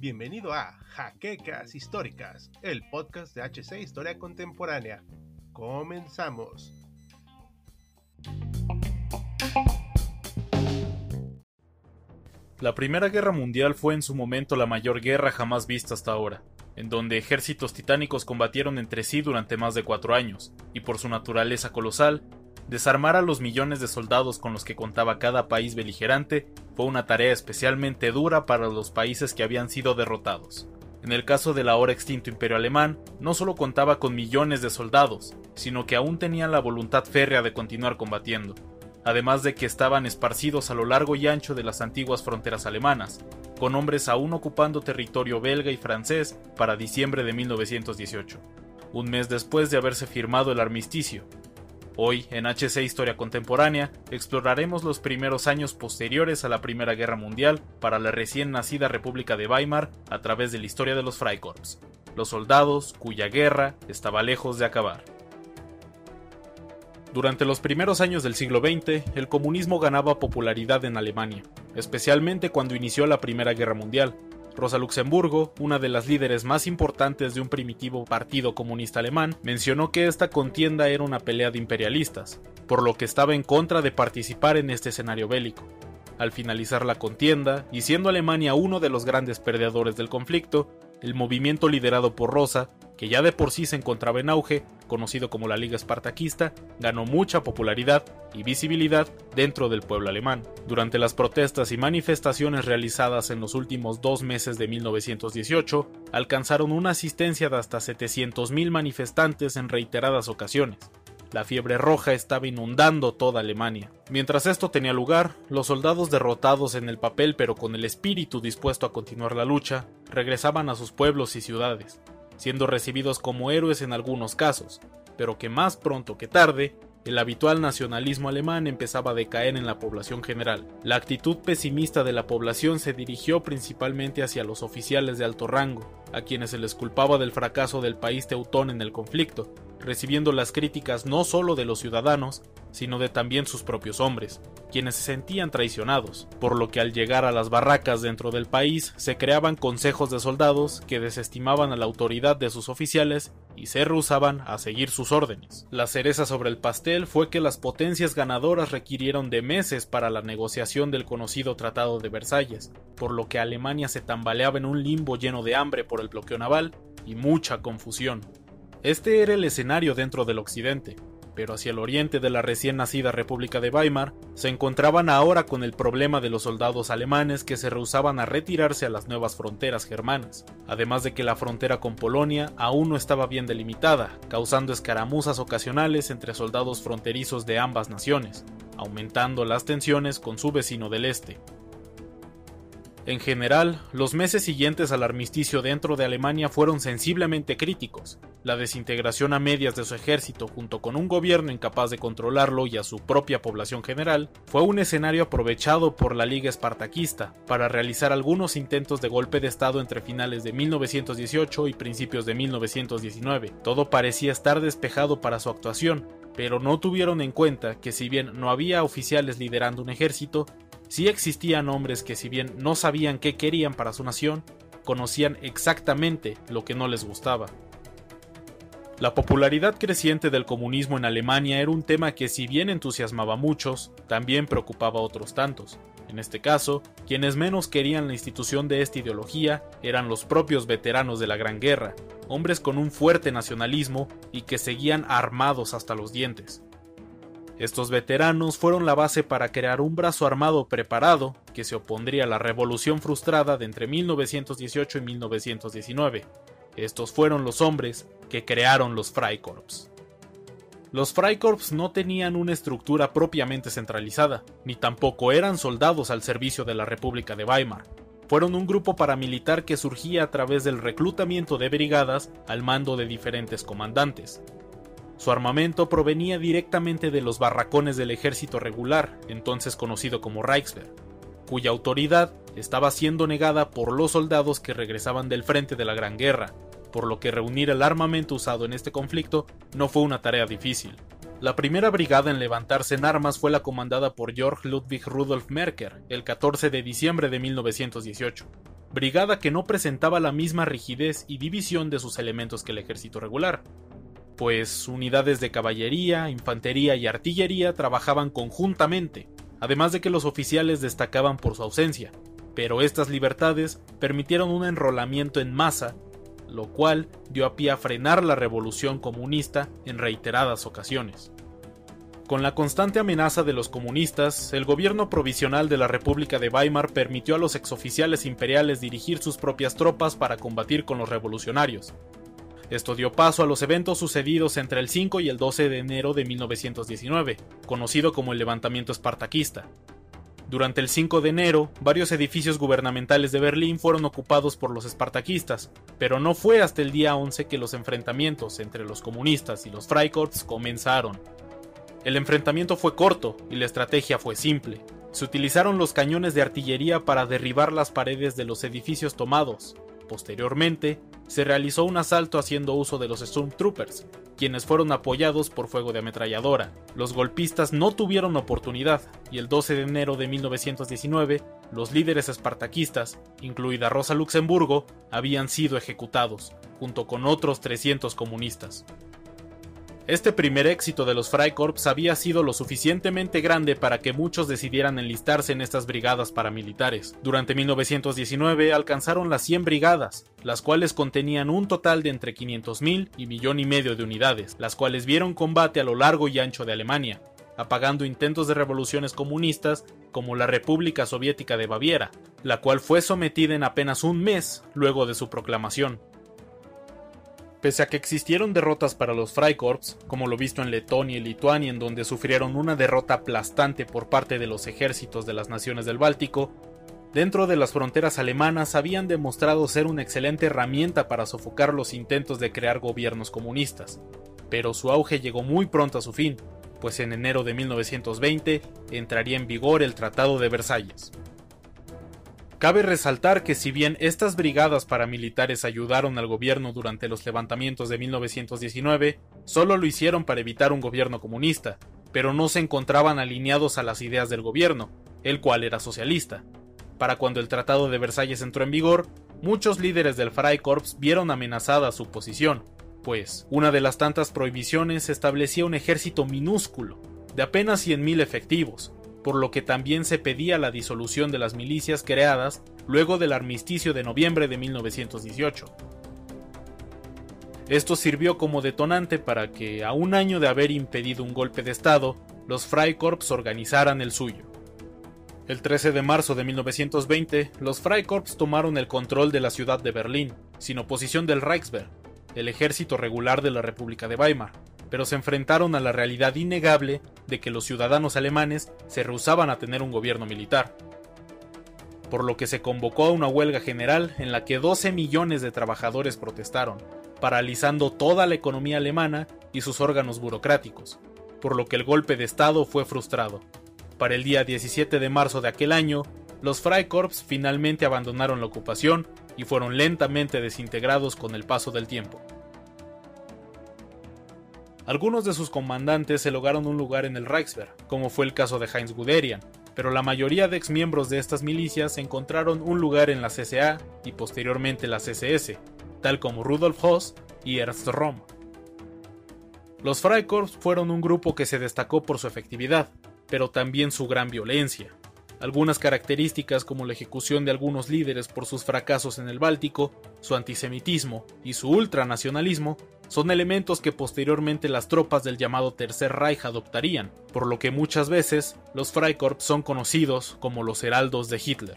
Bienvenido a Jaquecas Históricas, el podcast de HC Historia Contemporánea. Comenzamos. La Primera Guerra Mundial fue en su momento la mayor guerra jamás vista hasta ahora, en donde ejércitos titánicos combatieron entre sí durante más de cuatro años, y por su naturaleza colosal, desarmar a los millones de soldados con los que contaba cada país beligerante fue una tarea especialmente dura para los países que habían sido derrotados. En el caso del ahora extinto imperio alemán, no solo contaba con millones de soldados, sino que aún tenían la voluntad férrea de continuar combatiendo, además de que estaban esparcidos a lo largo y ancho de las antiguas fronteras alemanas, con hombres aún ocupando territorio belga y francés para diciembre de 1918, un mes después de haberse firmado el armisticio. Hoy, en HC Historia Contemporánea, exploraremos los primeros años posteriores a la Primera Guerra Mundial para la recién nacida República de Weimar a través de la historia de los Freikorps, los soldados cuya guerra estaba lejos de acabar. Durante los primeros años del siglo XX, el comunismo ganaba popularidad en Alemania, especialmente cuando inició la Primera Guerra Mundial. Rosa Luxemburgo, una de las líderes más importantes de un primitivo partido comunista alemán, mencionó que esta contienda era una pelea de imperialistas, por lo que estaba en contra de participar en este escenario bélico. Al finalizar la contienda, y siendo Alemania uno de los grandes perdedores del conflicto, el movimiento liderado por Rosa, que ya de por sí se encontraba en auge, conocido como la Liga Espartaquista, ganó mucha popularidad y visibilidad dentro del pueblo alemán. Durante las protestas y manifestaciones realizadas en los últimos dos meses de 1918, alcanzaron una asistencia de hasta 700.000 manifestantes en reiteradas ocasiones, la fiebre roja estaba inundando toda Alemania. Mientras esto tenía lugar, los soldados derrotados en el papel pero con el espíritu dispuesto a continuar la lucha, regresaban a sus pueblos y ciudades, siendo recibidos como héroes en algunos casos, pero que más pronto que tarde el habitual nacionalismo alemán empezaba a decaer en la población general. La actitud pesimista de la población se dirigió principalmente hacia los oficiales de alto rango, a quienes se les culpaba del fracaso del país teutón en el conflicto, recibiendo las críticas no solo de los ciudadanos, sino de también sus propios hombres, quienes se sentían traicionados, por lo que al llegar a las barracas dentro del país se creaban consejos de soldados que desestimaban a la autoridad de sus oficiales y se rehusaban a seguir sus órdenes. La cereza sobre el pastel fue que las potencias ganadoras requirieron de meses para la negociación del conocido Tratado de Versalles, por lo que Alemania se tambaleaba en un limbo lleno de hambre por el bloqueo naval y mucha confusión. Este era el escenario dentro del occidente, pero hacia el oriente de la recién nacida República de Weimar se encontraban ahora con el problema de los soldados alemanes que se rehusaban a retirarse a las nuevas fronteras germanas, además de que la frontera con Polonia aún no estaba bien delimitada, causando escaramuzas ocasionales entre soldados fronterizos de ambas naciones, aumentando las tensiones con su vecino del este. En general, los meses siguientes al armisticio dentro de Alemania fueron sensiblemente críticos. La desintegración a medias de su ejército junto con un gobierno incapaz de controlarlo y a su propia población general fue un escenario aprovechado por la Liga Espartaquista para realizar algunos intentos de golpe de Estado entre finales de 1918 y principios de 1919. Todo parecía estar despejado para su actuación, pero no tuvieron en cuenta que si bien no había oficiales liderando un ejército, Sí existían hombres que si bien no sabían qué querían para su nación, conocían exactamente lo que no les gustaba. La popularidad creciente del comunismo en Alemania era un tema que si bien entusiasmaba a muchos, también preocupaba a otros tantos. En este caso, quienes menos querían la institución de esta ideología eran los propios veteranos de la Gran Guerra, hombres con un fuerte nacionalismo y que seguían armados hasta los dientes. Estos veteranos fueron la base para crear un brazo armado preparado que se opondría a la revolución frustrada de entre 1918 y 1919. Estos fueron los hombres que crearon los Freikorps. Los Freikorps no tenían una estructura propiamente centralizada, ni tampoco eran soldados al servicio de la República de Weimar. Fueron un grupo paramilitar que surgía a través del reclutamiento de brigadas al mando de diferentes comandantes, su armamento provenía directamente de los barracones del ejército regular, entonces conocido como Reichswehr, cuya autoridad estaba siendo negada por los soldados que regresaban del frente de la Gran Guerra, por lo que reunir el armamento usado en este conflicto no fue una tarea difícil. La primera brigada en levantarse en armas fue la comandada por Georg Ludwig Rudolf Merker el 14 de diciembre de 1918, brigada que no presentaba la misma rigidez y división de sus elementos que el ejército regular, pues unidades de caballería, infantería y artillería trabajaban conjuntamente, además de que los oficiales destacaban por su ausencia, pero estas libertades permitieron un enrolamiento en masa, lo cual dio a pie a frenar la revolución comunista en reiteradas ocasiones. Con la constante amenaza de los comunistas, el gobierno provisional de la República de Weimar permitió a los exoficiales imperiales dirigir sus propias tropas para combatir con los revolucionarios. Esto dio paso a los eventos sucedidos entre el 5 y el 12 de enero de 1919, conocido como el levantamiento espartaquista. Durante el 5 de enero, varios edificios gubernamentales de Berlín fueron ocupados por los espartaquistas, pero no fue hasta el día 11 que los enfrentamientos entre los comunistas y los Freikorps comenzaron. El enfrentamiento fue corto y la estrategia fue simple. Se utilizaron los cañones de artillería para derribar las paredes de los edificios tomados. Posteriormente, se realizó un asalto haciendo uso de los Stormtroopers, quienes fueron apoyados por fuego de ametralladora. Los golpistas no tuvieron oportunidad y el 12 de enero de 1919, los líderes espartaquistas, incluida Rosa Luxemburgo, habían sido ejecutados, junto con otros 300 comunistas. Este primer éxito de los Freikorps había sido lo suficientemente grande para que muchos decidieran enlistarse en estas brigadas paramilitares. Durante 1919 alcanzaron las 100 brigadas, las cuales contenían un total de entre 500.000 y millón y medio de unidades, las cuales vieron combate a lo largo y ancho de Alemania, apagando intentos de revoluciones comunistas como la República Soviética de Baviera, la cual fue sometida en apenas un mes luego de su proclamación. Pese a que existieron derrotas para los Freikorps, como lo visto en Letonia y Lituania, en donde sufrieron una derrota aplastante por parte de los ejércitos de las naciones del Báltico, dentro de las fronteras alemanas habían demostrado ser una excelente herramienta para sofocar los intentos de crear gobiernos comunistas. Pero su auge llegó muy pronto a su fin, pues en enero de 1920 entraría en vigor el Tratado de Versalles. Cabe resaltar que si bien estas brigadas paramilitares ayudaron al gobierno durante los levantamientos de 1919, solo lo hicieron para evitar un gobierno comunista, pero no se encontraban alineados a las ideas del gobierno, el cual era socialista. Para cuando el Tratado de Versalles entró en vigor, muchos líderes del Freikorps vieron amenazada su posición, pues una de las tantas prohibiciones establecía un ejército minúsculo, de apenas 100.000 efectivos, por lo que también se pedía la disolución de las milicias creadas luego del armisticio de noviembre de 1918. Esto sirvió como detonante para que, a un año de haber impedido un golpe de Estado, los Freikorps organizaran el suyo. El 13 de marzo de 1920, los Freikorps tomaron el control de la ciudad de Berlín, sin oposición del Reichswehr, el ejército regular de la República de Weimar, pero se enfrentaron a la realidad innegable de que los ciudadanos alemanes se rehusaban a tener un gobierno militar. Por lo que se convocó a una huelga general en la que 12 millones de trabajadores protestaron, paralizando toda la economía alemana y sus órganos burocráticos, por lo que el golpe de Estado fue frustrado. Para el día 17 de marzo de aquel año, los Freikorps finalmente abandonaron la ocupación y fueron lentamente desintegrados con el paso del tiempo. Algunos de sus comandantes se lograron un lugar en el Reichswehr, como fue el caso de Heinz Guderian, pero la mayoría de exmiembros de estas milicias encontraron un lugar en la CSA y posteriormente la CSS, tal como Rudolf Hoss y Ernst Röhm. Los Freikorps fueron un grupo que se destacó por su efectividad, pero también su gran violencia. Algunas características como la ejecución de algunos líderes por sus fracasos en el Báltico, su antisemitismo y su ultranacionalismo son elementos que posteriormente las tropas del llamado Tercer Reich adoptarían, por lo que muchas veces los Freikorps son conocidos como los heraldos de Hitler.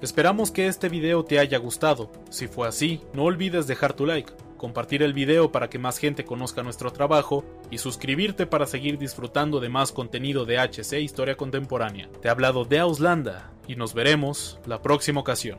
Esperamos que este video te haya gustado, si fue así, no olvides dejar tu like, compartir el video para que más gente conozca nuestro trabajo y suscribirte para seguir disfrutando de más contenido de HC Historia Contemporánea. Te ha hablado de Auslanda y nos veremos la próxima ocasión.